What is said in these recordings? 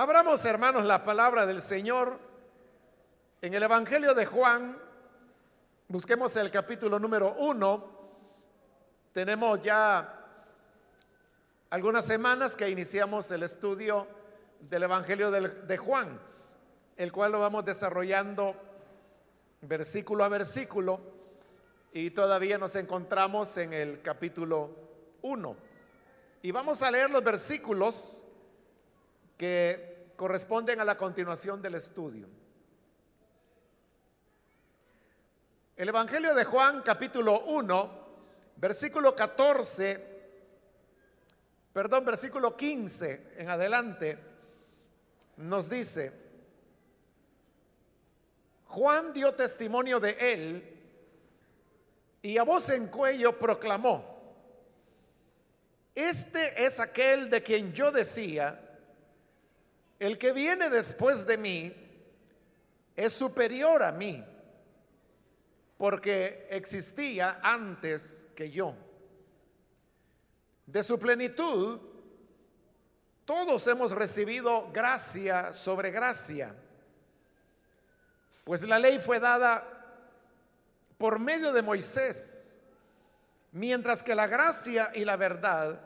Abramos, hermanos, la palabra del Señor en el Evangelio de Juan. Busquemos el capítulo número uno. Tenemos ya algunas semanas que iniciamos el estudio del Evangelio de Juan, el cual lo vamos desarrollando versículo a versículo y todavía nos encontramos en el capítulo 1. Y vamos a leer los versículos que corresponden a la continuación del estudio. El Evangelio de Juan capítulo 1, versículo 14, perdón, versículo 15 en adelante, nos dice, Juan dio testimonio de él y a voz en cuello proclamó, este es aquel de quien yo decía, el que viene después de mí es superior a mí, porque existía antes que yo. De su plenitud, todos hemos recibido gracia sobre gracia, pues la ley fue dada por medio de Moisés, mientras que la gracia y la verdad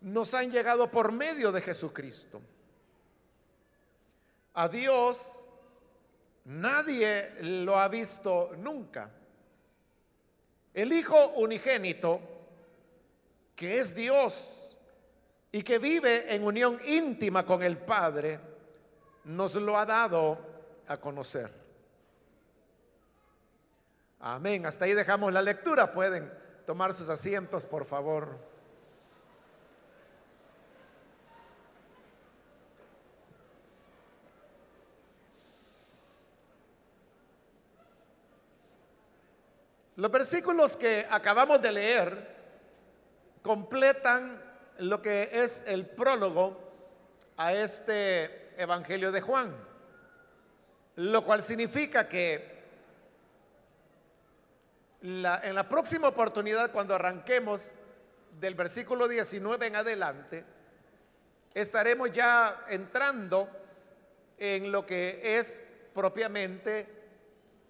nos han llegado por medio de Jesucristo. A Dios nadie lo ha visto nunca. El Hijo unigénito, que es Dios y que vive en unión íntima con el Padre, nos lo ha dado a conocer. Amén. Hasta ahí dejamos la lectura. Pueden tomar sus asientos, por favor. Los versículos que acabamos de leer completan lo que es el prólogo a este Evangelio de Juan, lo cual significa que en la próxima oportunidad, cuando arranquemos del versículo 19 en adelante, estaremos ya entrando en lo que es propiamente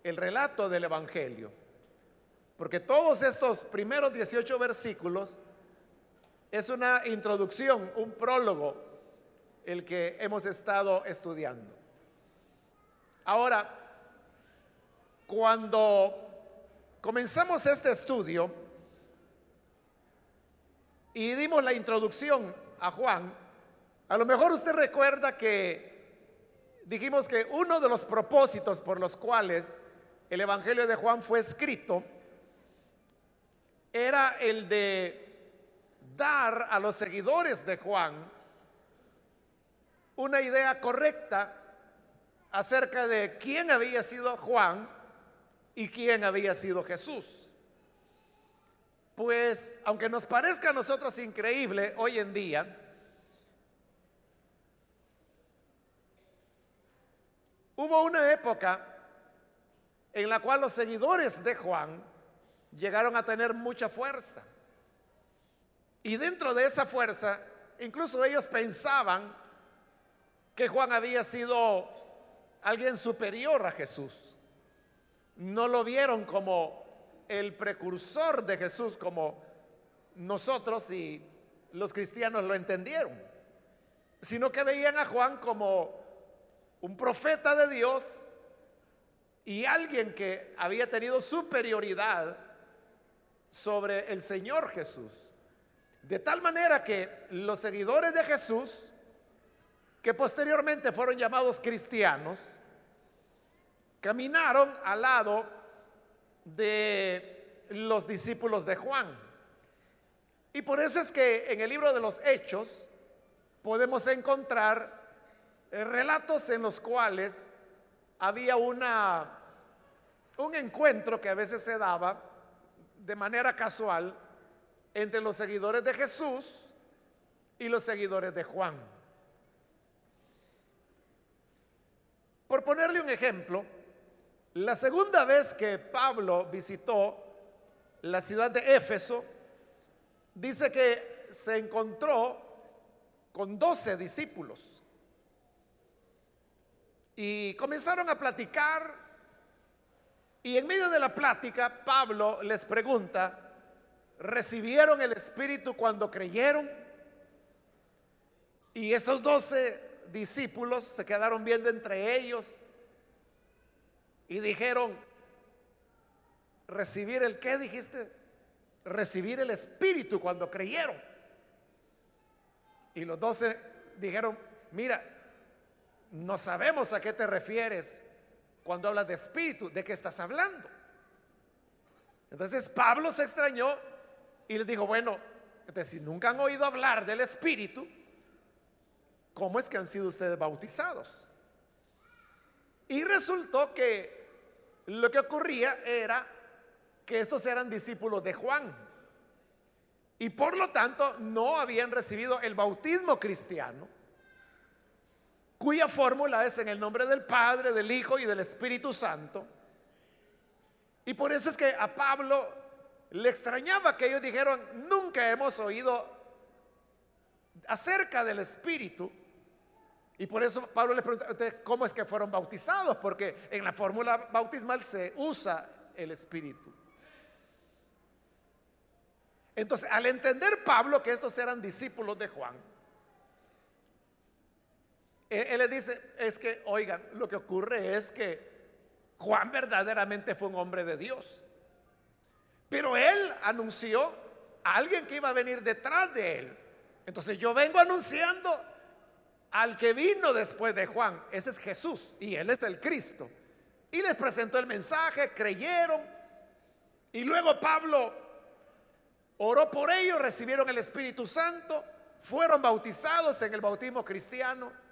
el relato del Evangelio. Porque todos estos primeros 18 versículos es una introducción, un prólogo, el que hemos estado estudiando. Ahora, cuando comenzamos este estudio y dimos la introducción a Juan, a lo mejor usted recuerda que dijimos que uno de los propósitos por los cuales el Evangelio de Juan fue escrito era el de dar a los seguidores de Juan una idea correcta acerca de quién había sido Juan y quién había sido Jesús. Pues aunque nos parezca a nosotros increíble hoy en día, hubo una época en la cual los seguidores de Juan llegaron a tener mucha fuerza. Y dentro de esa fuerza, incluso ellos pensaban que Juan había sido alguien superior a Jesús. No lo vieron como el precursor de Jesús como nosotros y los cristianos lo entendieron, sino que veían a Juan como un profeta de Dios y alguien que había tenido superioridad sobre el Señor Jesús. De tal manera que los seguidores de Jesús, que posteriormente fueron llamados cristianos, caminaron al lado de los discípulos de Juan. Y por eso es que en el libro de los Hechos podemos encontrar eh, relatos en los cuales había una un encuentro que a veces se daba de manera casual entre los seguidores de Jesús y los seguidores de Juan. Por ponerle un ejemplo, la segunda vez que Pablo visitó la ciudad de Éfeso, dice que se encontró con doce discípulos. Y comenzaron a platicar y en medio de la plática Pablo les pregunta, ¿recibieron el Espíritu cuando creyeron? Y esos doce discípulos se quedaron viendo entre ellos y dijeron, ¿recibir el qué dijiste? Recibir el Espíritu cuando creyeron. Y los doce dijeron, mira, no sabemos a qué te refieres cuando hablas de espíritu, ¿de qué estás hablando? Entonces Pablo se extrañó y les dijo, bueno, si nunca han oído hablar del espíritu, ¿cómo es que han sido ustedes bautizados? Y resultó que lo que ocurría era que estos eran discípulos de Juan. Y por lo tanto no habían recibido el bautismo cristiano cuya fórmula es en el nombre del Padre, del Hijo y del Espíritu Santo. Y por eso es que a Pablo le extrañaba que ellos dijeron, nunca hemos oído acerca del Espíritu. Y por eso Pablo le pregunta, ¿cómo es que fueron bautizados? Porque en la fórmula bautismal se usa el Espíritu. Entonces, al entender Pablo que estos eran discípulos de Juan, él, le dice, es que, oigan, lo que ocurre es que Juan verdaderamente fue un hombre de Dios. Pero él anunció a alguien que iba a venir detrás de él. Entonces yo vengo anunciando al que vino después de Juan. Ese es Jesús y él es el Cristo. Y les presentó el mensaje, creyeron. Y luego Pablo oró por ellos, recibieron el Espíritu Santo, fueron bautizados en el bautismo cristiano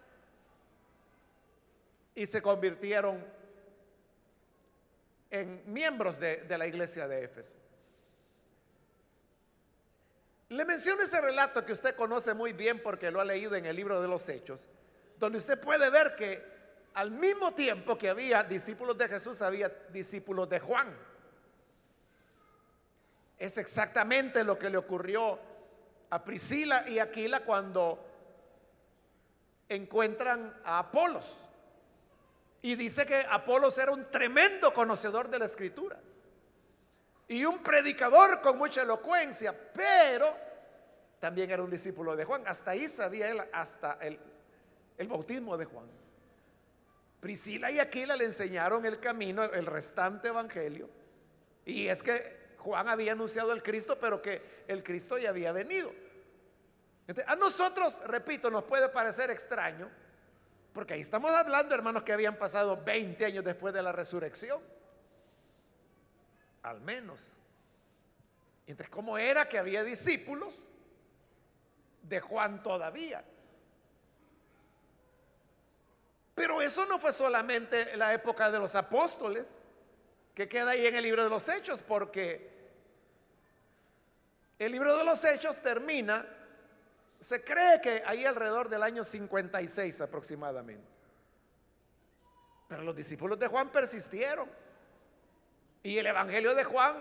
y se convirtieron en miembros de, la iglesia de Éfeso. Le menciono ese relato que usted conoce muy bien porque lo ha leído en el libro de los Hechos, donde usted puede ver que al mismo tiempo que había discípulos de Jesús, había discípulos de Juan. Es exactamente lo que le ocurrió a Priscila y Aquila cuando encuentran a Apolos. Y dice que Apolos era un tremendo conocedor de la escritura y un predicador con mucha elocuencia, pero también era un discípulo de Juan. Hasta ahí sabía él, hasta el, el bautismo de Juan. Priscila y Aquila le enseñaron el camino, el restante evangelio. Y es que Juan había anunciado el Cristo, pero que el Cristo ya había venido. a nosotros, repito, nos puede parecer extraño porque ahí estamos hablando, hermanos, que habían pasado 20 años después de la resurrección. Al menos. Entonces, ¿cómo era que había discípulos de Juan todavía? Pero eso no fue solamente la época de los apóstoles, que queda ahí en el libro de los Hechos, porque el libro de los Hechos termina se cree que ahí alrededor del año 56 aproximadamente. Pero los discípulos de Juan persistieron. Y el Evangelio de Juan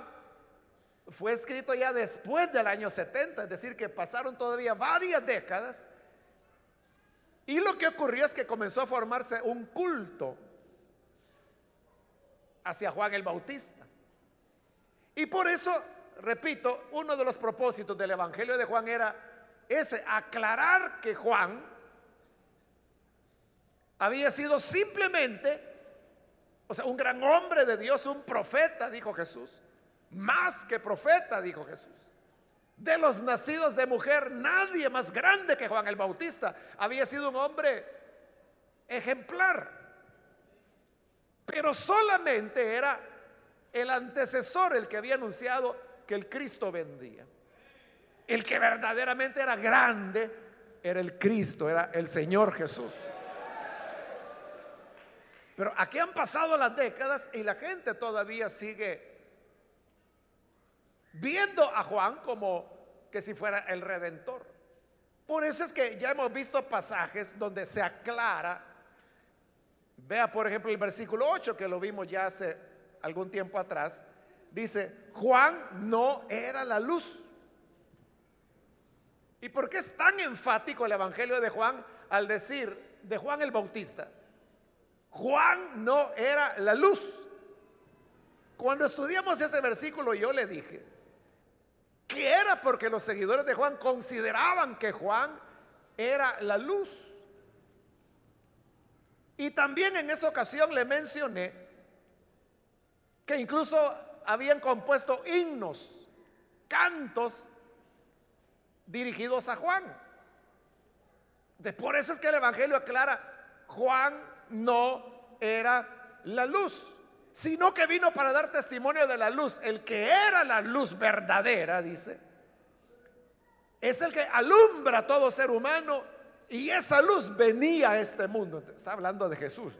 fue escrito ya después del año 70, es decir, que pasaron todavía varias décadas. Y lo que ocurrió es que comenzó a formarse un culto hacia Juan el Bautista. Y por eso, repito, uno de los propósitos del Evangelio de Juan era es aclarar que Juan había sido simplemente, o sea, un gran hombre de Dios, un profeta, dijo Jesús. Más que profeta, dijo Jesús. De los nacidos de mujer, nadie más grande que Juan el Bautista. Había sido un hombre ejemplar. Pero solamente era el antecesor el que había anunciado que el Cristo vendía. El que verdaderamente era grande era el Cristo, era el Señor Jesús. Pero aquí han pasado las décadas y la gente todavía sigue viendo a Juan como que si fuera el redentor. Por eso es que ya hemos visto pasajes donde se aclara. Vea por ejemplo el versículo 8 que lo vimos ya hace algún tiempo atrás. Dice, Juan no era la luz ¿Y por qué es tan enfático el Evangelio de Juan al decir de Juan el Bautista? Juan no era la luz. Cuando estudiamos ese versículo yo le dije que era porque los seguidores de Juan consideraban que Juan era la luz. Y también en esa ocasión le mencioné que incluso habían compuesto himnos, cantos dirigidos a Juan. De por eso es que el Evangelio aclara, Juan no era la luz, sino que vino para dar testimonio de la luz. El que era la luz verdadera, dice, es el que alumbra a todo ser humano y esa luz venía a este mundo. Está hablando de Jesús.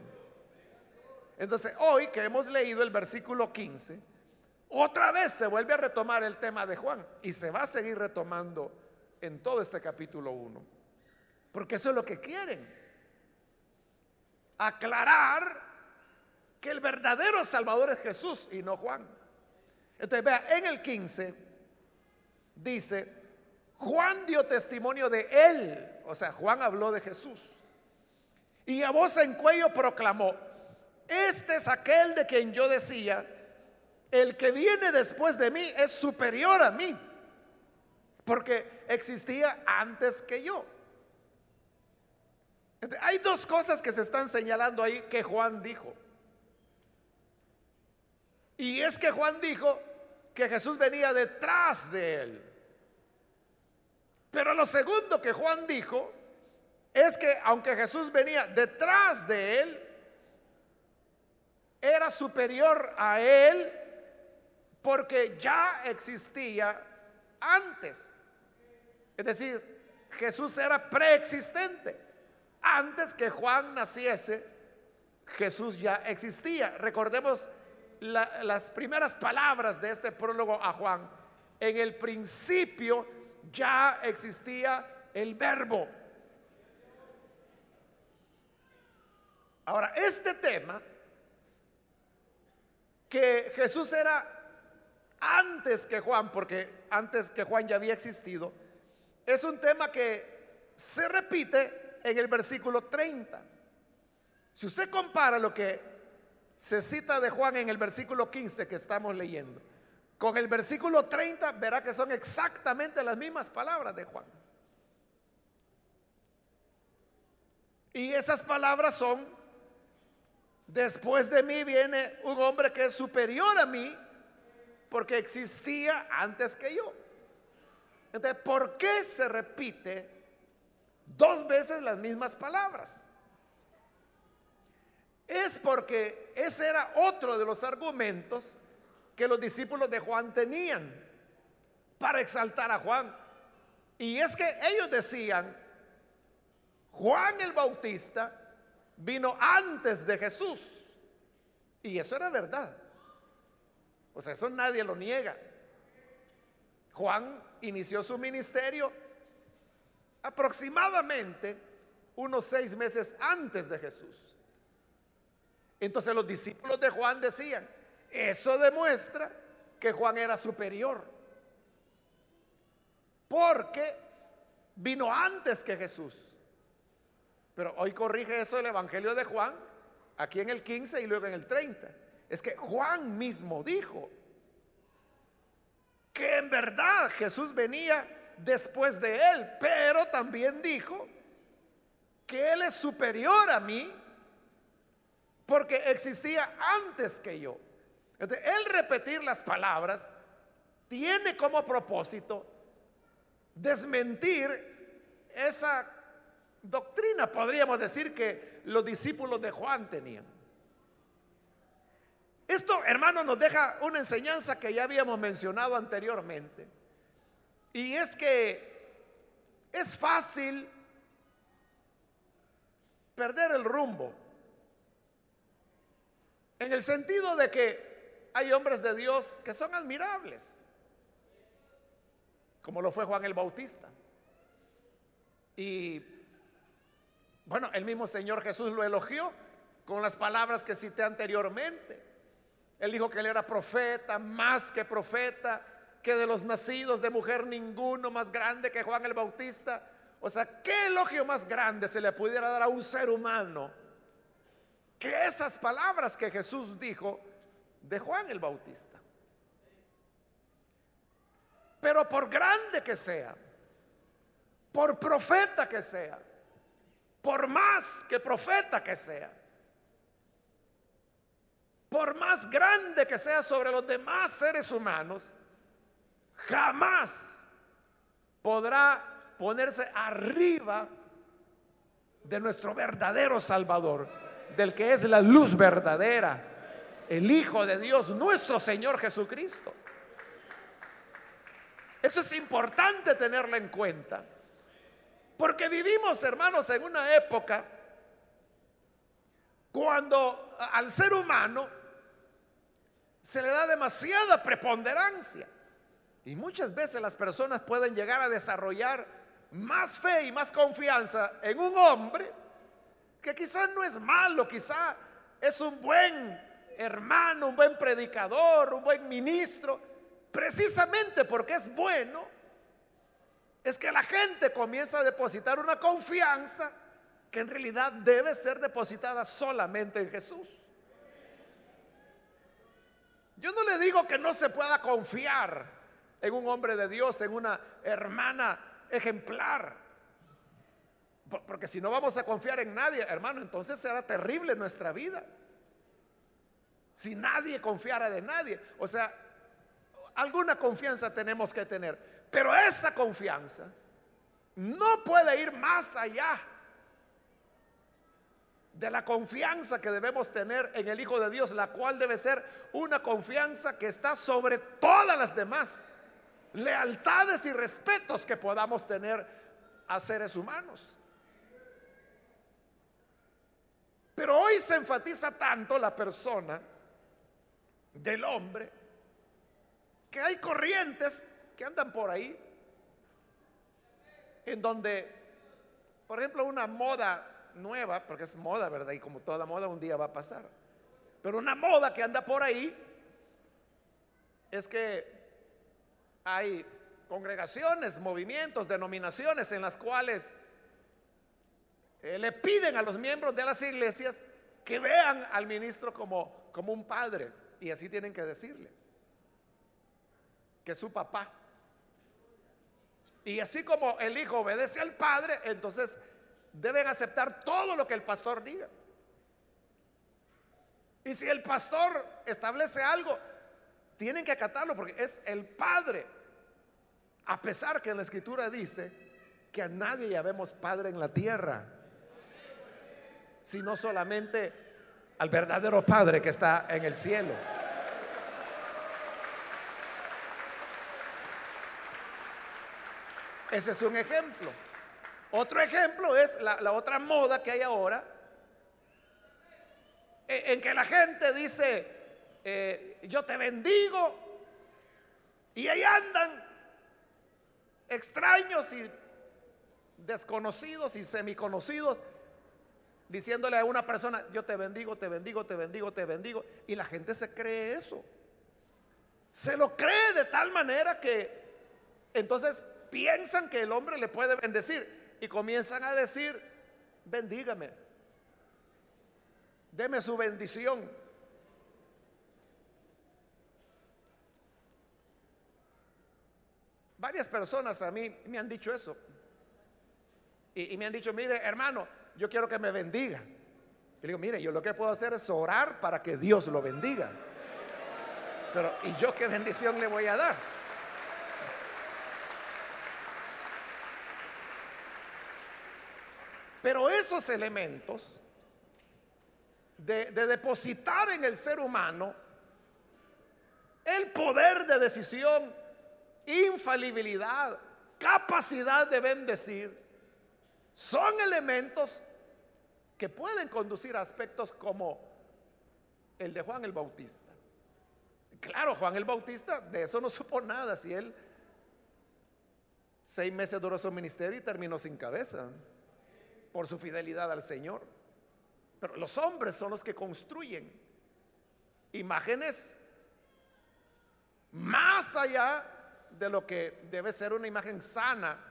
Entonces, hoy que hemos leído el versículo 15, otra vez se vuelve a retomar el tema de Juan y se va a seguir retomando en todo este capítulo 1. Porque eso es lo que quieren. Aclarar que el verdadero Salvador es Jesús y no Juan. Entonces, vea, en el 15 dice, Juan dio testimonio de él. O sea, Juan habló de Jesús. Y a voz en cuello proclamó, este es aquel de quien yo decía, el que viene después de mí es superior a mí, porque existía antes que yo. hay dos cosas que se están señalando ahí que Juan dijo. Y es que Juan dijo que Jesús venía detrás de él. Pero lo segundo que Juan dijo es que aunque Jesús venía detrás de él, era superior a él porque ya existía antes. Es decir, Jesús era preexistente. Antes que Juan naciese, Jesús ya existía. Recordemos las primeras palabras de este prólogo a Juan. En el principio ya existía el verbo. Ahora, este tema, que Jesús era antes que Juan, porque antes que Juan ya había existido, es un tema que se repite en el versículo 30. Si usted compara lo que se cita de Juan en el versículo 15 que estamos leyendo, con el versículo 30 verá que son exactamente las mismas palabras de Juan. Y esas palabras son, después de mí viene un hombre que es superior a mí, porque existía antes que yo. Entonces, ¿por qué se repite dos veces las mismas palabras? Es porque ese era otro de los argumentos que los discípulos de Juan tenían para exaltar a Juan. Y es que ellos decían, Juan el Bautista vino antes de Jesús. Y eso era verdad. O sea, eso nadie lo niega. Juan inició su ministerio aproximadamente unos seis meses antes de Jesús. Entonces los discípulos de Juan decían, eso demuestra que Juan era superior. Porque vino antes que Jesús. Pero hoy corrige eso el Evangelio de Juan, aquí en el 15 y luego en el 30. Es que Juan mismo dijo que en verdad Jesús venía después de él, pero también dijo que él es superior a mí porque existía antes que yo. Entonces, el repetir las palabras tiene como propósito desmentir esa doctrina, podríamos decir que los discípulos de Juan tenían. Esto, hermano, nos deja una enseñanza que ya habíamos mencionado anteriormente. Y es que es fácil perder el rumbo. En el sentido de que hay hombres de Dios que son admirables, como lo fue Juan el Bautista. Y bueno, el mismo Señor Jesús lo elogió con las palabras que cité anteriormente. Él dijo que él era profeta, más que profeta, que de los nacidos de mujer ninguno más grande que Juan el Bautista. O sea, ¿qué elogio más grande se le pudiera dar a un ser humano que esas palabras que Jesús dijo de Juan el Bautista. Pero por grande que sea, por profeta que sea, por más que profeta que sea, por más grande que sea sobre los demás seres humanos, jamás podrá ponerse arriba de nuestro verdadero Salvador, del que es la luz verdadera, el Hijo de Dios, nuestro Señor Jesucristo. Eso es importante tenerlo en cuenta, porque vivimos, hermanos, en una época cuando al ser humano se le da demasiada preponderancia. Y muchas veces las personas pueden llegar a desarrollar más fe y más confianza en un hombre que quizás no es malo, quizá es un buen hermano, un buen predicador, un buen ministro, precisamente porque es bueno, es que la gente comienza a depositar una confianza que en realidad debe ser depositada solamente en Jesús. Yo no le digo que no se pueda confiar en un hombre de Dios, en una hermana ejemplar. Porque si no vamos a confiar en nadie, hermano, entonces será terrible nuestra vida. Si nadie confiara de nadie. O sea, alguna confianza tenemos que tener. Pero esa confianza no puede ir más allá de la confianza que debemos tener en el Hijo de Dios, la cual debe ser una confianza que está sobre todas las demás lealtades y respetos que podamos tener a seres humanos. Pero hoy se enfatiza tanto la persona del hombre que hay corrientes que andan por ahí en donde, por ejemplo, una moda nueva, porque es moda, ¿verdad? Y como toda moda un día va a pasar. Pero una moda que anda por ahí es que hay congregaciones, movimientos, denominaciones en las cuales eh, le piden a los miembros de las iglesias que vean al ministro como, como un padre. Y así tienen que decirle. Que es su papá. Y así como el hijo obedece al padre, entonces deben aceptar todo lo que el pastor diga. Y si el pastor establece algo, tienen que acatarlo porque es el padre. A pesar que en la escritura dice que a nadie llamemos padre en la tierra, sino solamente al verdadero padre que está en el cielo. Ese es un ejemplo. Otro ejemplo es la, otra moda que hay ahora, e, en, que la gente dice, eh, yo te bendigo, y ahí andan extraños y desconocidos y semiconocidos, diciéndole a una persona, yo te bendigo, te bendigo, te bendigo, te bendigo. Y la gente se cree eso. Se lo cree de tal manera que entonces piensan que el hombre le puede bendecir y comienzan a decir, bendígame, deme su bendición. Varias personas a mí me han dicho eso. Y, me han dicho, mire, hermano, yo quiero que me bendiga. Y digo, mire, yo lo que puedo hacer es orar para que Dios lo bendiga. Pero, ¿y yo qué bendición le voy a dar? Pero esos elementos de, de, depositar en el ser humano el poder de decisión infalibilidad, capacidad de bendecir, son elementos que pueden conducir a aspectos como el de Juan el Bautista. Claro, Juan el Bautista de eso no supo nada, si él seis meses duró su ministerio y terminó sin cabeza por su fidelidad al Señor. Pero los hombres son los que construyen imágenes más allá de lo que debe ser una imagen sana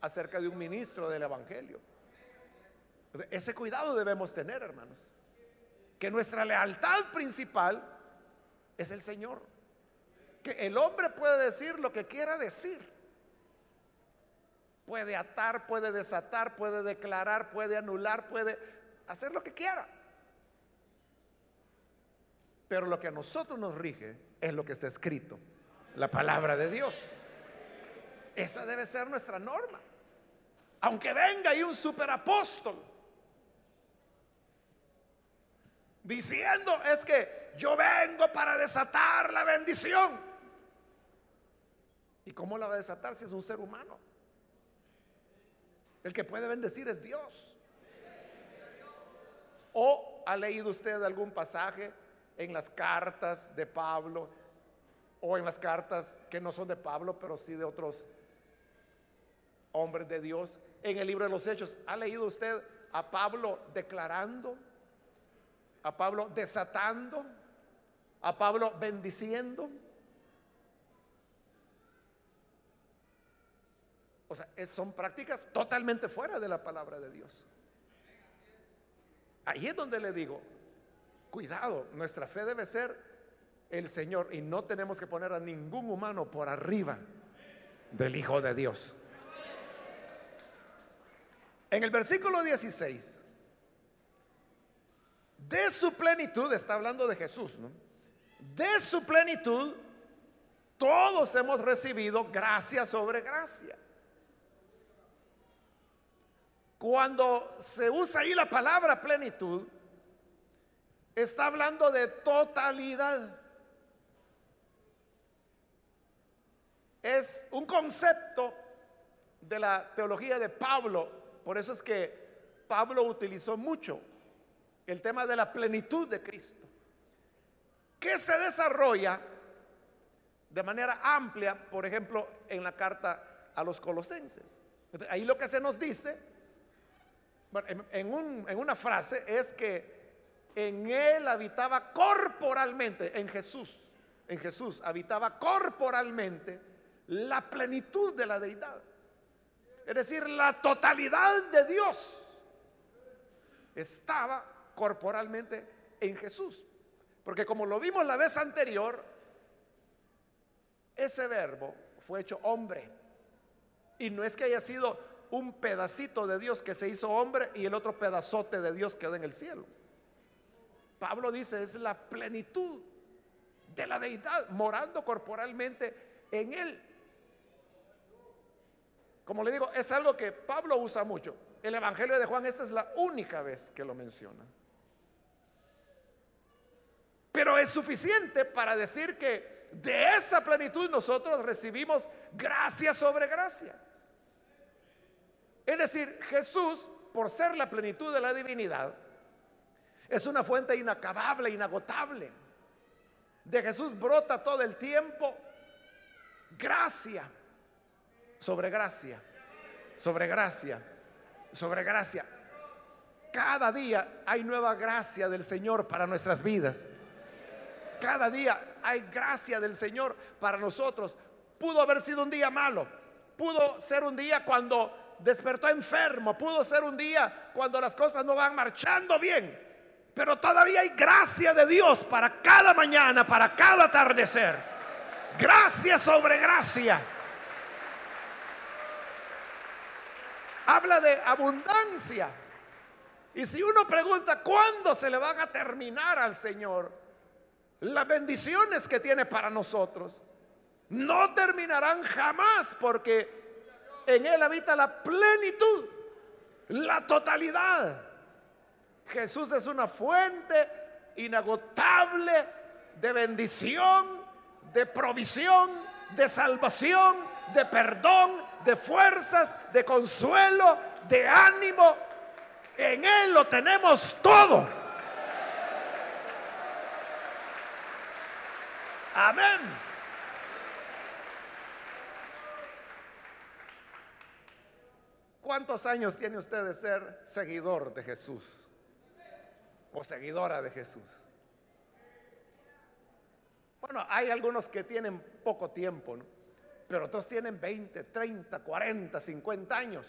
acerca de un ministro del Evangelio. Ese cuidado debemos tener, hermanos. que nuestra lealtad principal es el Señor. Que el hombre puede decir lo que quiera decir. Puede atar, puede desatar, puede declarar, puede anular, puede hacer lo que quiera. Pero lo que a nosotros nos rige es lo que está escrito, la palabra de Dios. Esa debe ser nuestra norma. Aunque venga ahí un superapóstol diciendo es que yo vengo para desatar la bendición. ¿Y cómo la va a desatar si es un ser humano? El que puede bendecir es Dios. ¿O ha leído usted algún pasaje en las cartas de Pablo o en las cartas que no son de Pablo, pero sí de otros hombres de Dios? En el libro de los Hechos, ¿ha leído usted a Pablo declarando? ¿A Pablo desatando? ¿A Pablo bendiciendo? Son prácticas totalmente fuera de la palabra de Dios. Ahí es donde le digo, cuidado, nuestra fe debe ser el Señor y no tenemos que poner a ningún humano por arriba del Hijo de Dios. En el versículo 16, de su plenitud, está hablando de Jesús, ¿no? De su plenitud, todos hemos recibido gracia sobre gracia. Cuando se usa ahí la palabra plenitud, está hablando de totalidad. Es un concepto de la teología de Pablo. Por eso es que Pablo utilizó mucho el tema de la plenitud de Cristo, que se desarrolla de manera amplia, por ejemplo, en la carta a los colosenses. Ahí lo que se nos dice en, en una frase es que en él habitaba corporalmente, en Jesús, en Jesús habitaba corporalmente la plenitud de la deidad. Es decir, la totalidad de Dios estaba corporalmente en Jesús. Porque como lo vimos la vez anterior, ese verbo fue hecho hombre. Y no es que haya sido un pedacito de Dios que se hizo hombre y el otro pedazote de Dios quedó en el cielo. Pablo dice, es la plenitud de la deidad morando corporalmente en él. Como le digo, es algo que Pablo usa mucho. El Evangelio de Juan, esta es la única vez que lo menciona. Pero es suficiente para decir que de esa plenitud nosotros recibimos gracia sobre gracia. Es decir, Jesús, por ser la plenitud de la divinidad, es una fuente inacabable, inagotable. De Jesús brota todo el tiempo gracia sobre gracia, sobre gracia, sobre gracia. Cada día hay nueva gracia del Señor para nuestras vidas. Cada día hay gracia del Señor para nosotros. Pudo haber sido un día malo. Pudo ser un día cuando despertó enfermo, pudo ser un día cuando las cosas no van marchando bien, pero todavía hay gracia de Dios para cada mañana, para cada atardecer. Gracia sobre gracia. Habla de abundancia. Y si uno pregunta cuándo se le van a terminar al Señor las bendiciones que tiene para nosotros, no terminarán jamás porque en Él habita la plenitud, la totalidad. Jesús es una fuente inagotable de bendición, de provisión, de salvación, de perdón, de fuerzas, de consuelo, de ánimo. En Él lo tenemos todo. Amén. ¿Cuántos años tiene usted de ser seguidor de Jesús? O seguidora de Jesús. Bueno, hay algunos que tienen poco tiempo, pero otros tienen 20, 30, 40, 50 años.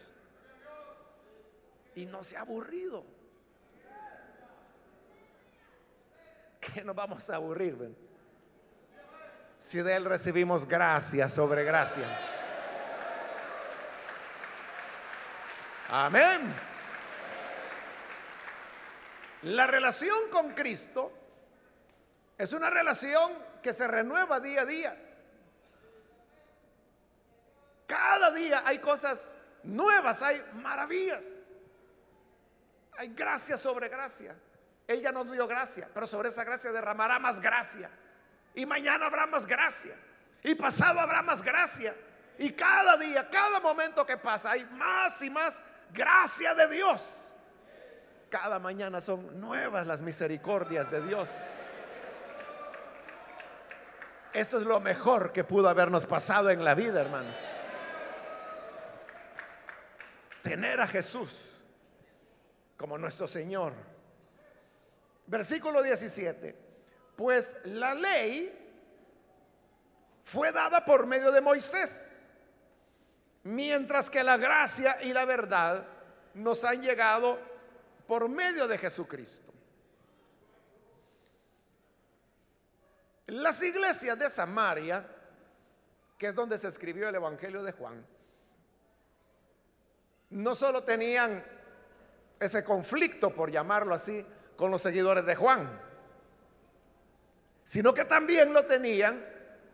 Y no se ha aburrido. qué nos vamos a aburrir? ven? Si de Él recibimos gracia sobre gracia. Amén. La relación con Cristo es una relación que se renueva día a día. Cada día hay cosas nuevas, hay maravillas. Hay gracia sobre gracia. Ella nos dio gracia, pero sobre esa gracia derramará más gracia. Y mañana habrá más gracia. Y pasado habrá más gracia. Y cada día, cada momento que pasa, hay más y más gracia de Dios. Cada mañana son nuevas las misericordias de Dios. Esto es lo mejor que pudo habernos pasado en la vida, hermanos. Tener a Jesús como nuestro Señor. Versículo 17. Pues la ley fue dada por medio de Moisés, mientras que la gracia y la verdad nos han llegado por medio de Jesucristo. Las iglesias de Samaria, que es donde se escribió el Evangelio de Juan, no solo tenían ese conflicto, por llamarlo así, con los seguidores de Juan, sino que también lo tenían,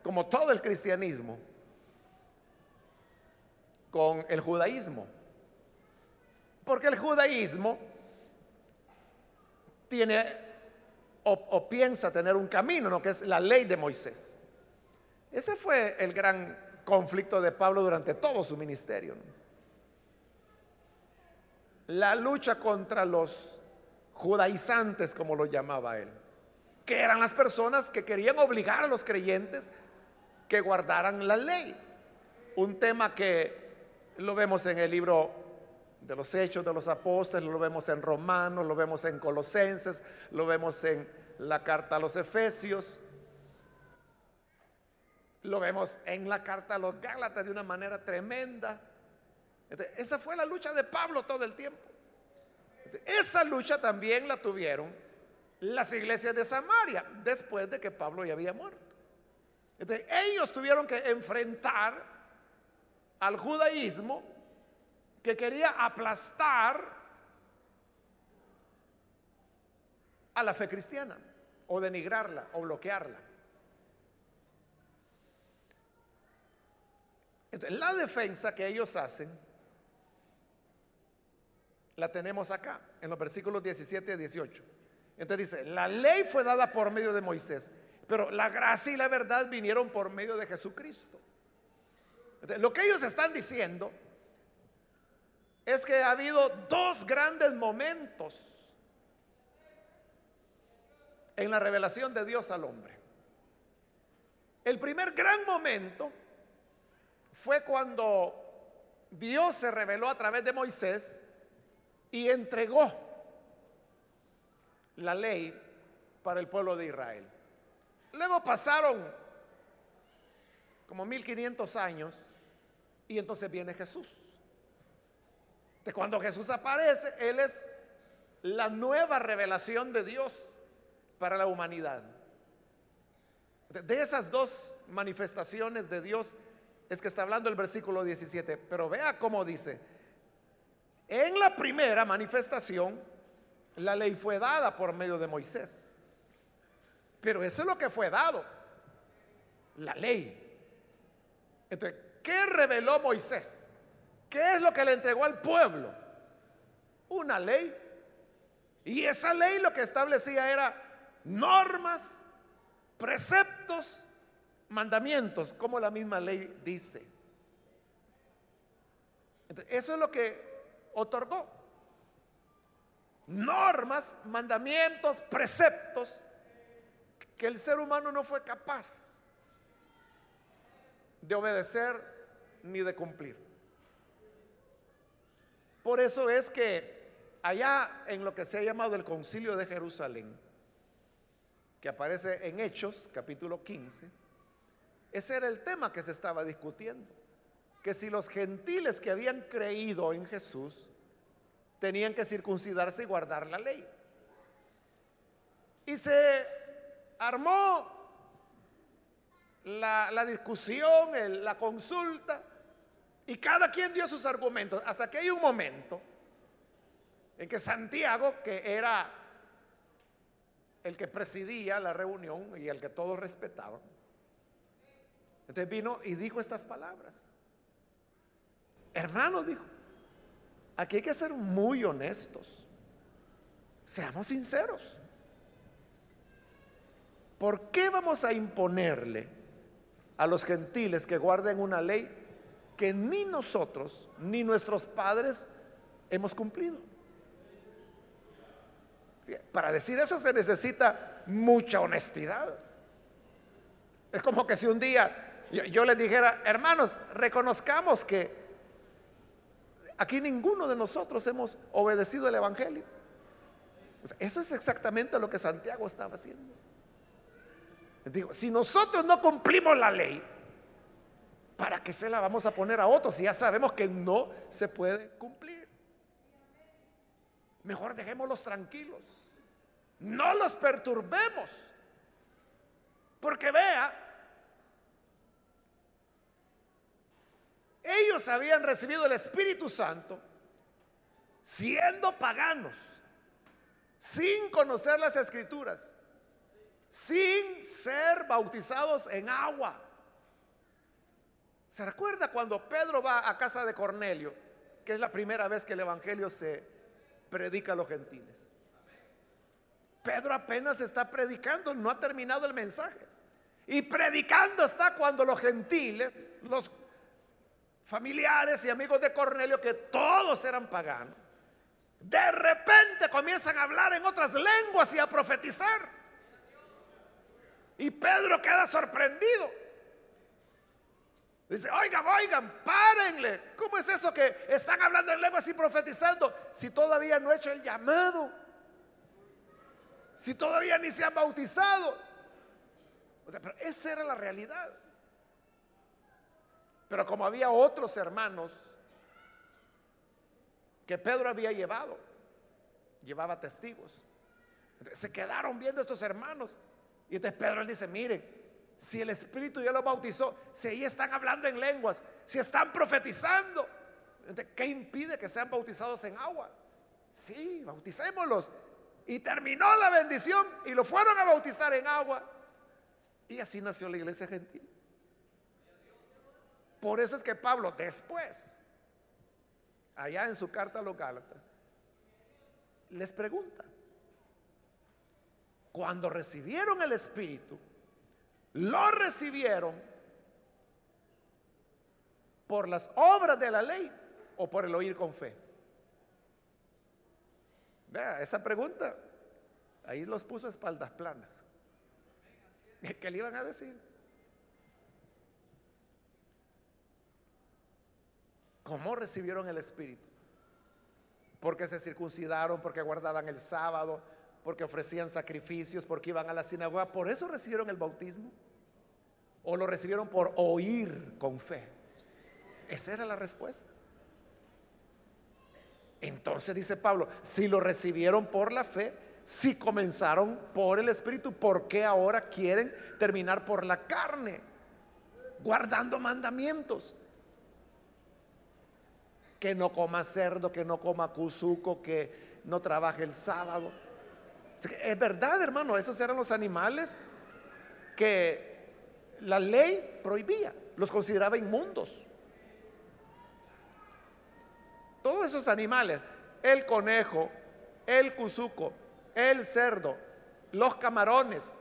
como todo el cristianismo, con el judaísmo. Porque el judaísmo tiene o, piensa tener un camino, ¿no? que es la ley de Moisés. Ese fue el gran conflicto de Pablo durante todo su ministerio. La lucha contra los judaizantes, como lo llamaba él, que eran las personas que querían obligar a los creyentes que guardaran la ley. Un tema que lo vemos en el libro de los Hechos de los Apóstoles, lo vemos en Romanos, lo vemos en Colosenses, lo vemos en la carta a los Efesios, lo vemos en la carta a los Gálatas de una manera tremenda. esa fue la lucha de Pablo todo el tiempo. esa lucha también la tuvieron las iglesias de Samaria después de que Pablo ya había muerto. ellos tuvieron que enfrentar al judaísmo que quería aplastar a la fe cristiana o denigrarla o bloquearla. Entonces, la defensa que ellos hacen la tenemos acá, en los versículos 17 y 18. Entonces dice, la ley fue dada por medio de Moisés, pero la gracia y la verdad vinieron por medio de Jesucristo. Lo que ellos están diciendo es que ha habido dos grandes momentos en la revelación de Dios al hombre. El primer gran momento fue cuando Dios se reveló a través de Moisés y entregó la ley para el pueblo de Israel. Luego pasaron como 1500 años y entonces viene Jesús. Cuando Jesús aparece, Él es la nueva revelación de Dios para la humanidad. De esas dos manifestaciones de Dios es que está hablando el versículo 17. Pero vea cómo dice, en la primera manifestación, la ley fue dada por medio de Moisés. Pero eso es lo que fue dado, la ley. Entonces, ¿qué reveló Moisés? ¿Qué es lo que le entregó al pueblo? Una ley. Y esa ley lo que establecía era normas, preceptos, mandamientos, como la misma ley dice. eso es lo que otorgó. Normas, mandamientos, preceptos que el ser humano no fue capaz de obedecer ni de cumplir. Por eso es que allá en lo que se ha llamado el concilio de Jerusalén, que aparece en Hechos capítulo 15, ese era el tema que se estaba discutiendo, que si los gentiles que habían creído en Jesús tenían que circuncidarse y guardar la ley. Y se armó la, discusión, la consulta, y cada quien dio sus argumentos, hasta que hay un momento en que Santiago, que era el que presidía la reunión y el que todos respetaban, entonces vino y dijo estas palabras. Hermano, dijo, aquí hay que ser muy honestos. Seamos sinceros. ¿Por qué vamos a imponerle a los gentiles que guarden una ley que ni nosotros ni nuestros padres hemos cumplido? Para decir eso se necesita mucha honestidad. Es como que si un día yo, les dijera, hermanos, reconozcamos que aquí ninguno de nosotros hemos obedecido el Evangelio. Eso es exactamente lo que Santiago estaba haciendo. Digo, si nosotros no cumplimos la ley, ¿para qué se la vamos a poner a otros si ya sabemos que no se puede cumplir? Mejor dejémoslos tranquilos. No los perturbemos. Porque vea, ellos habían recibido el Espíritu Santo siendo paganos, sin conocer las escrituras sin ser bautizados en agua. ¿Se recuerda cuando Pedro va a casa de Cornelio, que es la primera vez que el Evangelio se predica a los gentiles? Pedro apenas está predicando, no ha terminado el mensaje. Y predicando está cuando los gentiles, los familiares y amigos de Cornelio, que todos eran paganos, de repente comienzan a hablar en otras lenguas y a profetizar. Y Pedro queda sorprendido. Dice, oigan, oigan, párenle. ¿Cómo es eso que están hablando en lenguas y profetizando si todavía no he hecho el llamado? Si todavía ni se han bautizado. O sea, pero esa era la realidad. Pero como había otros hermanos que Pedro había llevado, llevaba testigos. se quedaron viendo estos hermanos y entonces Pedro dice, mire, si el Espíritu ya lo bautizó, si ahí están hablando en lenguas, si están profetizando, ¿qué impide que sean bautizados en agua? Sí, bauticémoslos. Y terminó la bendición y lo fueron a bautizar en agua. Y así nació la iglesia gentil. Por eso es que Pablo después, allá en su carta a los Gálatas, les pregunta, cuando recibieron el Espíritu, lo recibieron por las obras de la ley o por el oír con fe. Vea, esa pregunta, ahí los puso a espaldas planas. ¿Qué le iban a decir? ¿Cómo recibieron el Espíritu? Porque se circuncidaron, porque guardaban el sábado, porque ofrecían sacrificios, porque iban a la sinagoga. ¿Por eso recibieron el bautismo? ¿O lo recibieron por oír con fe? Esa era la respuesta. Entonces dice Pablo, si lo recibieron por la fe, si comenzaron por el Espíritu, ¿por qué ahora quieren terminar por la carne? Guardando mandamientos. Que no coma cerdo, que no coma cuzuco, que no trabaje el sábado. Es verdad, hermano, esos eran los animales que la ley prohibía, los consideraba inmundos. Todos esos animales, el conejo, el cuzuco, el cerdo, los camarones,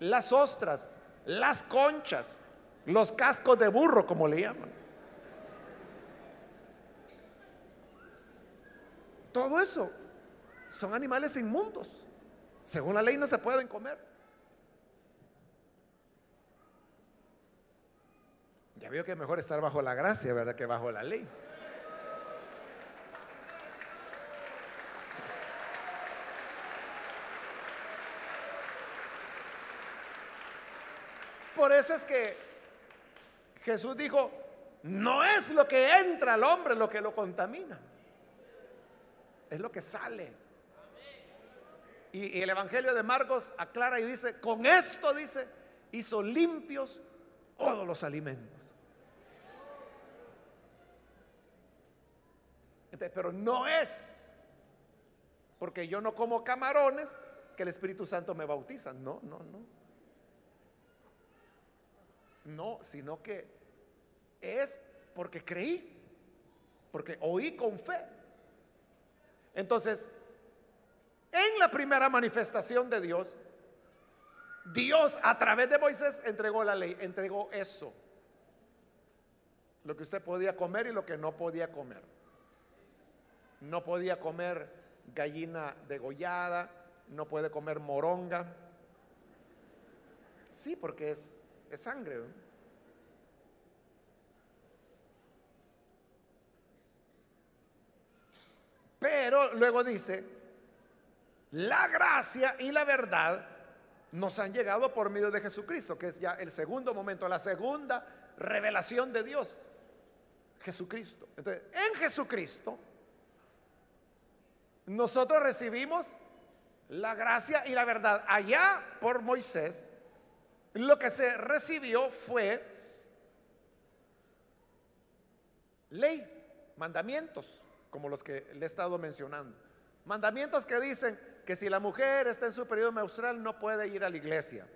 las ostras, las conchas, los cascos de burro, como le llaman. Todo eso son animales inmundos. Según la ley no se pueden comer. Ya veo que mejor estar bajo la gracia, ¿verdad? Que bajo la ley. Por eso es que Jesús dijo, no es lo que entra al hombre lo que lo contamina, es lo que sale. Y, el Evangelio de Marcos aclara y dice, con esto dice, hizo limpios todos los alimentos. Entonces, pero no es porque yo no como camarones que el Espíritu Santo me bautiza. No, no, no. No, sino que es porque creí, porque oí con fe. Entonces, en la primera manifestación de Dios, Dios a través de Moisés entregó la ley, entregó eso. Lo que usted podía comer y lo que no podía comer. No podía comer gallina degollada, no puede comer moronga. Sí, porque es, es sangre. Pero luego dice, la gracia y la verdad nos han llegado por medio de Jesucristo, que es ya el segundo momento, la segunda revelación de Dios, Jesucristo. Entonces, en Jesucristo, nosotros recibimos la gracia y la verdad. Allá por Moisés, lo que se recibió fue ley, mandamientos, como los que le he estado mencionando. Mandamientos que dicen, que si la mujer está en su periodo menstrual no puede ir a la iglesia.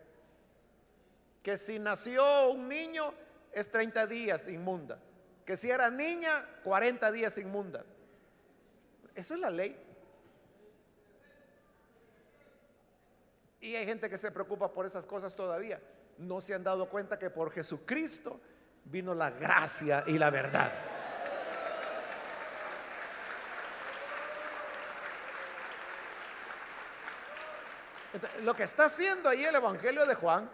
Que si nació un niño es 30 días inmunda. Que si era niña, 40 días inmunda. Eso es la ley. Y hay gente que se preocupa por esas cosas todavía. No se han dado cuenta que por Jesucristo vino la gracia y la verdad. Lo que está haciendo ahí el Evangelio de Juan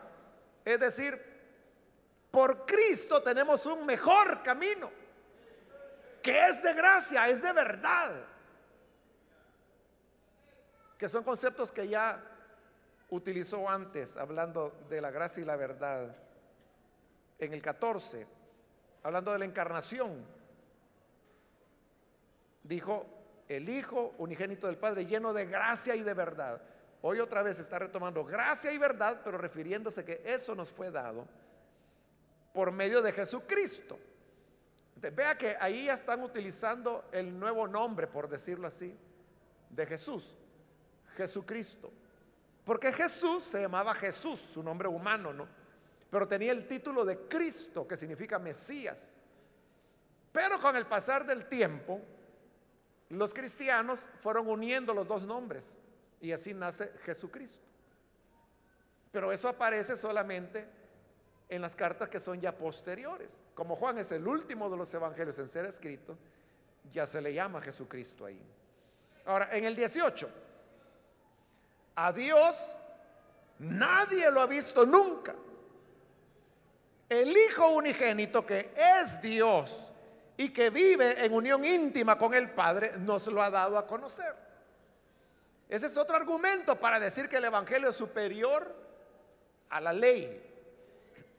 es decir, por Cristo tenemos un mejor camino, que es de gracia, es de verdad, que son conceptos que ya utilizó antes, hablando de la gracia y la verdad, en el 14, hablando de la encarnación, dijo, el Hijo unigénito del Padre, lleno de gracia y de verdad. Hoy otra vez está retomando gracia y verdad, pero refiriéndose que eso nos fue dado por medio de Jesucristo. vea que ahí ya están utilizando el nuevo nombre, por decirlo así, de Jesús, Jesucristo. Porque Jesús se llamaba Jesús, su nombre humano, ¿no? Pero tenía el título de Cristo, que significa Mesías. Pero con el pasar del tiempo, los cristianos fueron uniendo los dos nombres. Y así nace Jesucristo. Pero eso aparece solamente en las cartas que son ya posteriores. Como Juan es el último de los evangelios en ser escrito, ya se le llama Jesucristo ahí. Ahora, en el 18, a Dios nadie lo ha visto nunca. El Hijo unigénito que es Dios y que vive en unión íntima con el Padre, nos lo ha dado a conocer. Ese es otro argumento para decir que el Evangelio es superior a la ley.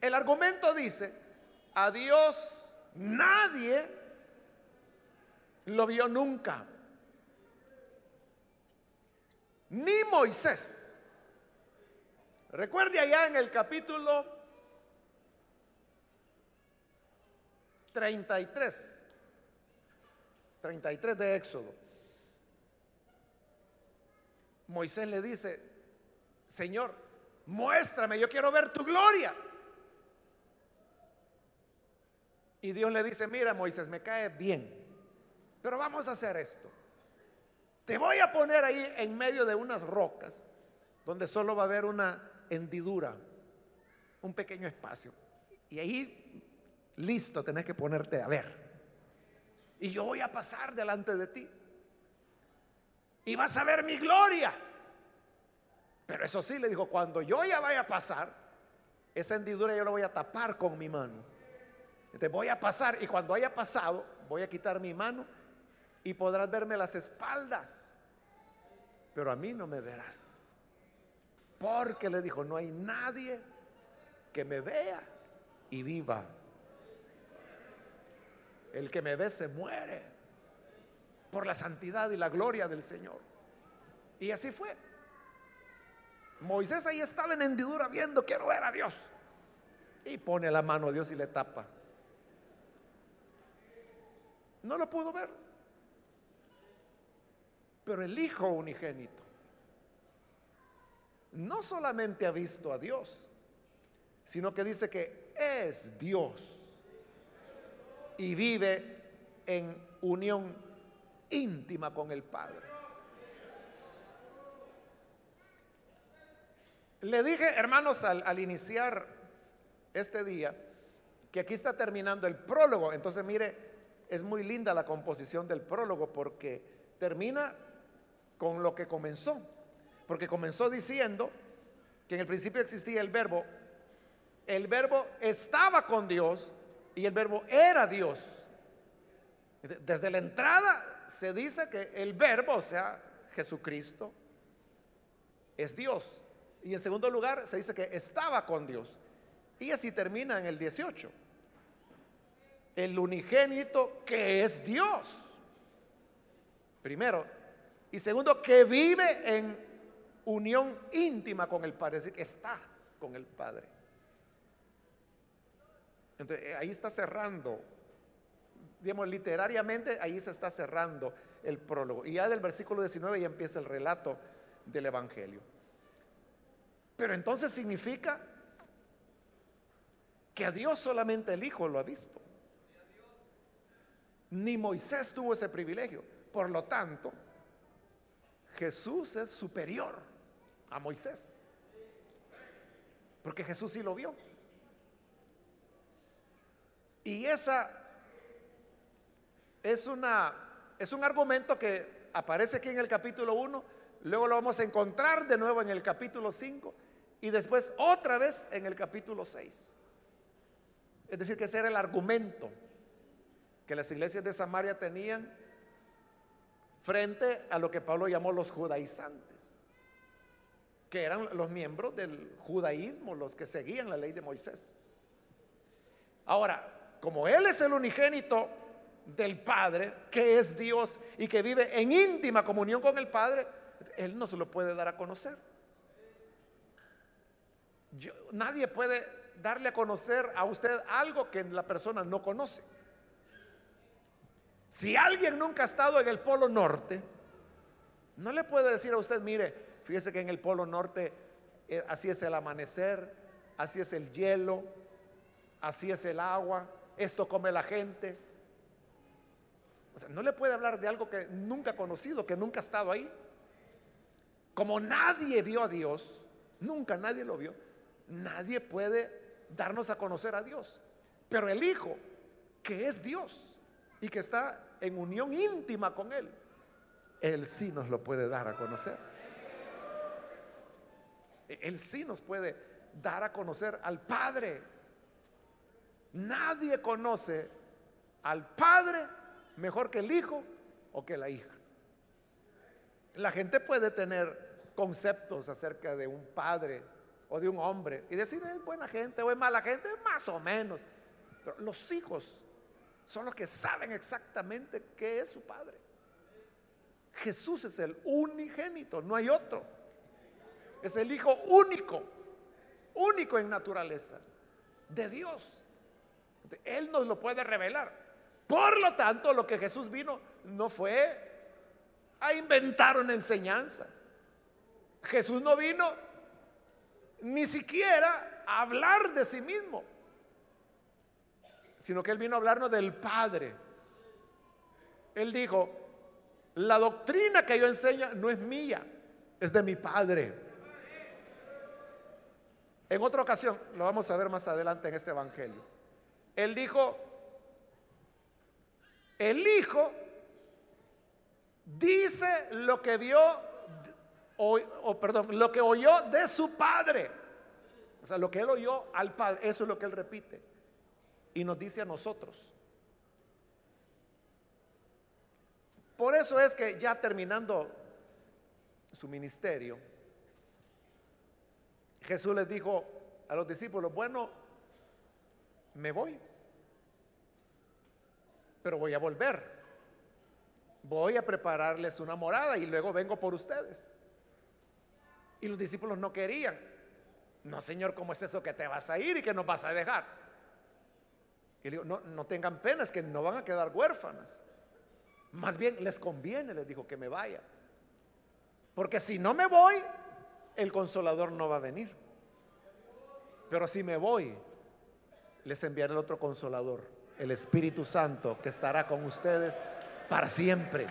El argumento dice, a Dios nadie lo vio nunca. Ni Moisés. Recuerde allá en el capítulo 33, 33 de Éxodo. Moisés le dice, Señor, muéstrame, yo quiero ver tu gloria. Y Dios le dice, mira Moisés, me cae bien, pero vamos a hacer esto. Te voy a poner ahí en medio de unas rocas, donde solo va a haber una hendidura, un pequeño espacio. Y ahí, listo, tenés que ponerte a ver. Y yo voy a pasar delante de ti y vas a ver mi gloria. Pero eso sí, le dijo, cuando yo ya vaya a pasar, esa hendidura yo la voy a tapar con mi mano. Te voy a pasar y cuando haya pasado, voy a quitar mi mano y podrás verme las espaldas. Pero a mí no me verás. Porque le dijo, no hay nadie que me vea y viva. El que me ve se muere por la santidad y la gloria del Señor. Y así fue. Moisés ahí estaba en hendidura viendo, quiero ver a Dios. Y pone la mano a Dios y le tapa. No lo pudo ver. Pero el Hijo unigénito no solamente ha visto a Dios, sino que dice que es Dios y vive en unión íntima con el Padre. Le dije, hermanos, al, iniciar este día, que aquí está terminando el prólogo. Entonces, mire, es muy linda la composición del prólogo porque termina con lo que comenzó. Porque comenzó diciendo que en el principio existía el verbo. El verbo estaba con Dios y el verbo era Dios. Desde la entrada se dice que el verbo, o sea, Jesucristo, es Dios. Y en segundo lugar se dice que estaba con Dios. Y así termina en el 18. El unigénito que es Dios. Primero. Y segundo, que vive en unión íntima con el Padre. Es decir, está con el Padre. Entonces, ahí está cerrando digamos, literariamente ahí se está cerrando el prólogo. Y ya del versículo 19 ya empieza el relato del Evangelio. Pero entonces significa que a Dios solamente el Hijo lo ha visto. Ni Moisés tuvo ese privilegio. Por lo tanto, Jesús es superior a Moisés. Porque Jesús sí lo vio. Y esa es, una, es un argumento que aparece aquí en el capítulo 1, luego lo vamos a encontrar de nuevo en el capítulo 5 y después otra vez en el capítulo 6. Es decir, que ese era el argumento que las iglesias de Samaria tenían frente a lo que Pablo llamó los judaizantes, que eran los miembros del judaísmo, los que seguían la ley de Moisés. Ahora, como Él es el unigénito del Padre, que es Dios y que vive en íntima comunión con el Padre, Él no se lo puede dar a conocer. nadie puede darle a conocer a usted algo que la persona no conoce. Si alguien nunca ha estado en el Polo Norte, no le puede decir a usted, mire, fíjese que en el Polo Norte eh, así es el amanecer, así es el hielo, así es el agua, esto come la gente, no le puede hablar de algo que nunca ha conocido, que nunca ha estado ahí. Como nadie vio a Dios, nunca nadie lo vio, nadie puede darnos a conocer a Dios. Pero el Hijo, que es Dios y que está en unión íntima con Él, Él sí nos lo puede dar a conocer. Él sí nos puede dar a conocer al Padre. Nadie conoce al Padre mejor que el hijo o que la hija. La gente puede tener conceptos acerca de un padre o de un hombre y decir es buena gente o es mala gente, más o menos. Pero los hijos son los que saben exactamente qué es su padre. Jesús es el unigénito, no hay otro. Es el hijo único, único en naturaleza, de Dios. Él nos lo puede revelar. Por lo tanto, lo que Jesús vino no fue a inventar una enseñanza. Jesús no vino ni siquiera a hablar de sí mismo, sino que Él vino a hablarnos del Padre. Él dijo, la doctrina que yo enseño no es mía, es de mi Padre. En otra ocasión, lo vamos a ver más adelante en este Evangelio, Él dijo, el hijo dice lo que vio, o, perdón, lo que oyó de su padre. O sea, lo que él oyó al padre, eso es lo que él repite. Y nos dice a nosotros. Por eso es que ya terminando su ministerio, Jesús les dijo a los discípulos, bueno, me voy pero voy a volver. Voy a prepararles una morada y luego vengo por ustedes. Y los discípulos no querían. No, Señor, ¿cómo es eso que te vas a ir y que nos vas a dejar? Y le digo, no, no tengan penas, que no van a quedar huérfanas. Más bien les conviene, les dijo, que me vaya. Porque si no me voy, el consolador no va a venir. Pero si me voy, les enviaré el otro consolador, el Espíritu Santo, que estará con ustedes para siempre.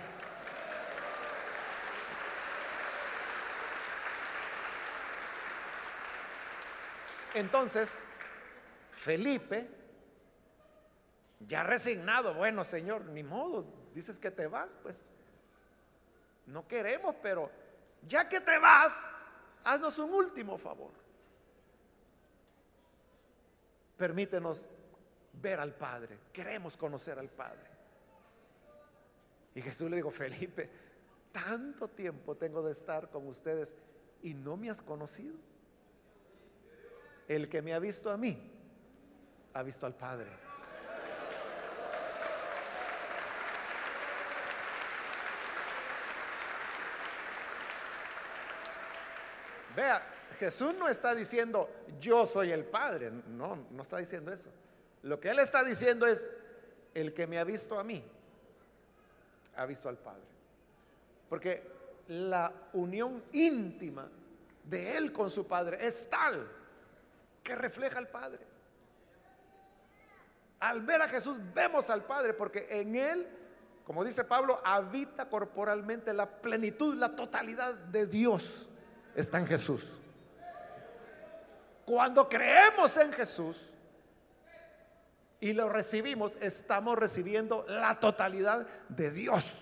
Entonces, Felipe, ya resignado, bueno Señor, ni modo, dices que te vas, pues no queremos, pero ya que te vas, haznos un último favor. Permítenos ver al Padre, queremos conocer al Padre. Y Jesús le dijo, Felipe, tanto tiempo tengo de estar con ustedes y no me has conocido. El que me ha visto a mí, ha visto al Padre. Vea, Jesús no está diciendo yo soy el Padre, no, no está diciendo eso. Lo que Él está diciendo es, el que me ha visto a mí, ha visto al Padre. Porque la unión íntima de Él con su Padre es tal que refleja al Padre. Al ver a Jesús vemos al Padre porque en Él, como dice Pablo, habita corporalmente la plenitud, la totalidad de Dios está en Jesús. Cuando creemos en Jesús y lo recibimos, estamos recibiendo la totalidad de Dios.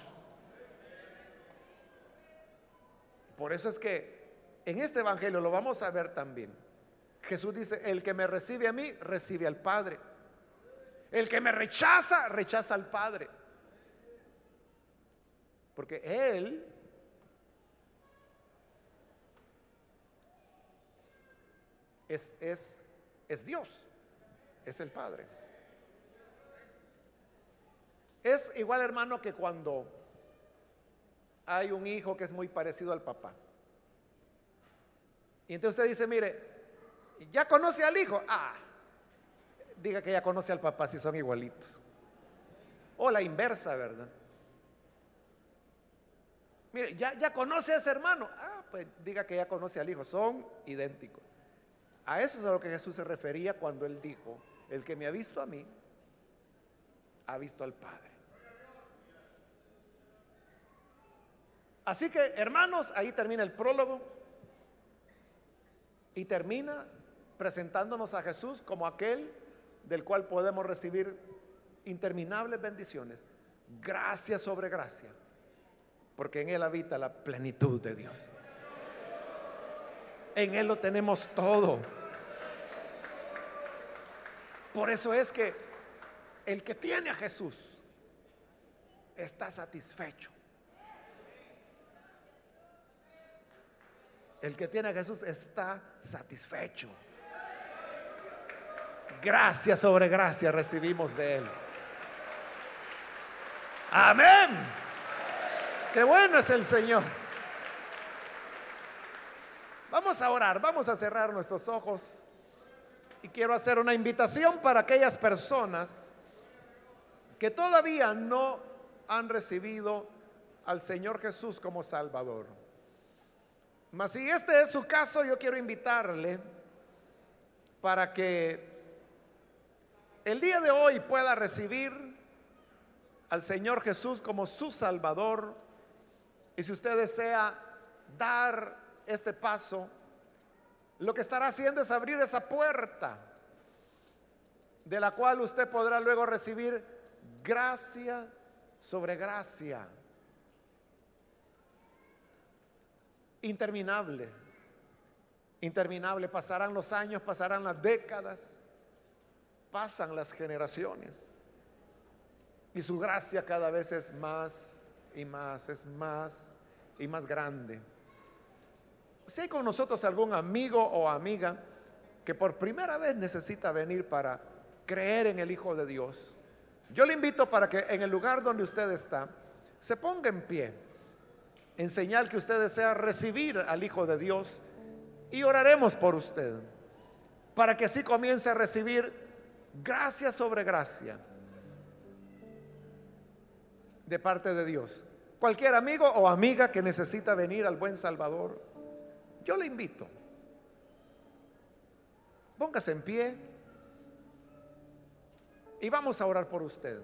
Por eso es que en este Evangelio lo vamos a ver también. Jesús dice, el que me recibe a mí, recibe al Padre. El que me rechaza, rechaza al Padre. Porque Él es, es, es Dios, es el Padre. Es igual, hermano, que cuando hay un hijo que es muy parecido al papá. Y entonces usted dice, mire, ¿Ya conoce al hijo? Ah, diga que ya conoce al papá si son igualitos. O la inversa, ¿verdad? Mire, ¿ya, ya conoce a ese hermano? Ah, pues diga que ya conoce al hijo, son idénticos. A eso es a lo que Jesús se refería cuando él dijo, el que me ha visto a mí, ha visto al Padre. Así que, hermanos, ahí termina el prólogo y termina presentándonos a Jesús como aquel del cual podemos recibir interminables bendiciones, gracia sobre gracia, porque en Él habita la plenitud de Dios. En Él lo tenemos todo. Por eso es que el que tiene a Jesús está satisfecho. El que tiene a Jesús está satisfecho. Gracia sobre gracia recibimos de Él. Amén. Qué bueno es el Señor. Vamos a orar, vamos a cerrar nuestros ojos. Y quiero hacer una invitación para aquellas personas que todavía no han recibido al Señor Jesús como Salvador. Mas si este es su caso, yo quiero invitarle para que el día de hoy pueda recibir al Señor Jesús como su Salvador y si usted desea dar este paso, lo que estará haciendo es abrir esa puerta de la cual usted podrá luego recibir gracia sobre gracia. Interminable, interminable. Pasarán los años, pasarán las décadas pasan las generaciones y su gracia cada vez es más y más, es más y más grande. Si hay con nosotros algún amigo o amiga que por primera vez necesita venir para creer en el Hijo de Dios, yo le invito para que en el lugar donde usted está se ponga en pie en señal que usted desea recibir al Hijo de Dios Y oraremos por usted para que así comience a recibir gracia sobre gracia de parte de Dios. Cualquier amigo o amiga que necesita venir al buen Salvador, yo le invito. Póngase en pie y vamos a orar por usted.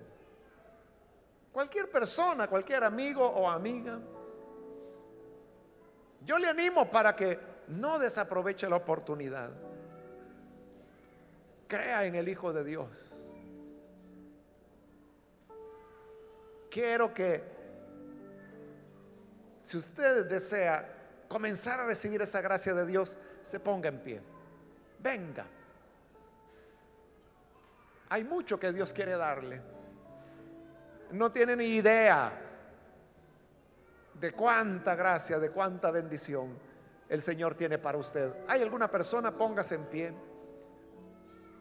Cualquier persona, cualquier amigo o amiga, yo le animo para que no desaproveche la oportunidad. Crea en el Hijo de Dios. Quiero que, si usted desea comenzar a recibir esa gracia de Dios, se ponga en pie. Venga. Hay mucho que Dios quiere darle. No tiene ni idea de cuánta gracia, de cuánta bendición el Señor tiene para usted. ¿Hay alguna persona? Póngase en pie.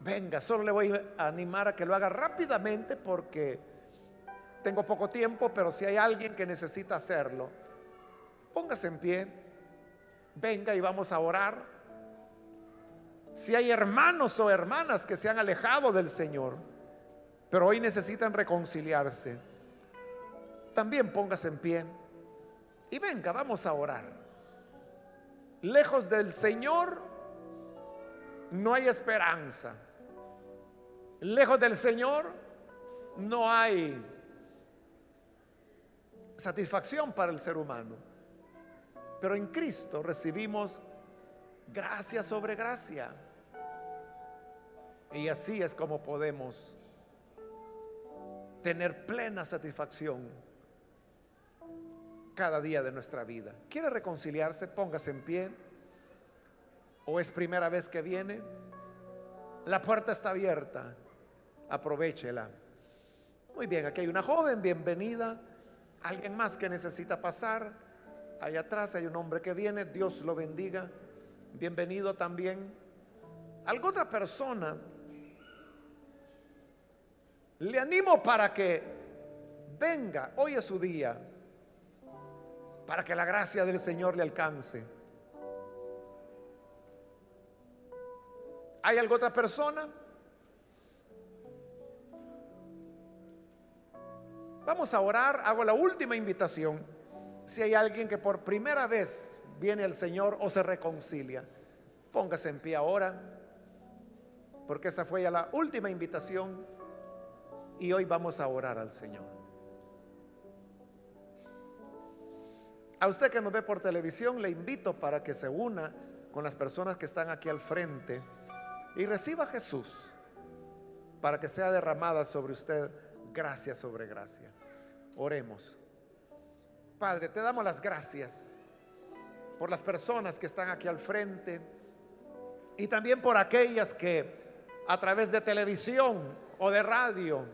Venga, solo le voy a animar a que lo haga rápidamente porque tengo poco tiempo, pero si hay alguien que necesita hacerlo, póngase en pie. Venga y vamos a orar. Si hay hermanos o hermanas que se han alejado del Señor, pero hoy necesitan reconciliarse, también póngase en pie y venga, vamos a orar. Lejos del Señor no hay esperanza. Lejos del Señor no hay satisfacción para el ser humano. Pero en Cristo recibimos gracia sobre gracia. Y así es como podemos tener plena satisfacción cada día de nuestra vida. ¿Quiere reconciliarse? Póngase en pie. ¿O es primera vez que viene? La puerta está abierta. Aprovechela. Muy bien, aquí hay una joven, bienvenida. Alguien más que necesita pasar. Allá atrás hay un hombre que viene. Dios lo bendiga. Bienvenido también. ¿Alguna otra persona? Le animo para que venga. Hoy es su día. Para que la gracia del Señor le alcance. ¿Hay alguna otra persona? Vamos a orar. Hago la última invitación. Si hay alguien que por primera vez viene al Señor o se reconcilia, póngase en pie ahora. Porque esa fue ya la última invitación. Y hoy vamos a orar al Señor. A usted que nos ve por televisión, le invito para que se una con las personas que están aquí al frente y reciba a Jesús para que sea derramada sobre usted gracia sobre gracia. Oremos. Padre, te damos las gracias por las personas que están aquí al frente y también por aquellas que a través de televisión o de radio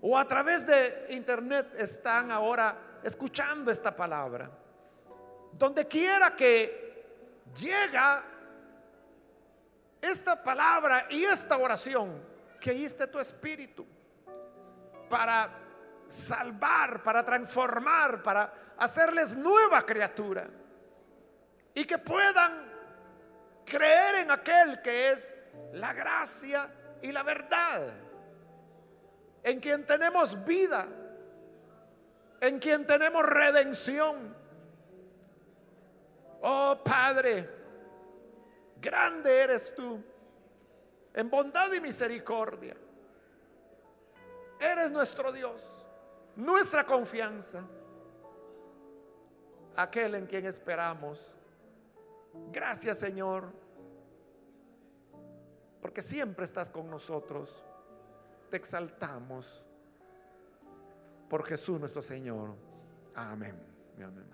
o a través de internet están ahora escuchando esta palabra. Donde quiera que llega esta palabra y esta oración, que esté tu espíritu para salvar, para transformar, para hacerles nueva criatura. Y que puedan creer en aquel que es la gracia y la verdad. En quien tenemos vida. En quien tenemos redención. Oh Padre, grande eres tú. En bondad y misericordia. Eres nuestro Dios nuestra confianza, aquel en quien esperamos. Gracias Señor, porque siempre estás con nosotros. Te exaltamos por Jesús nuestro Señor. Amén. Amén.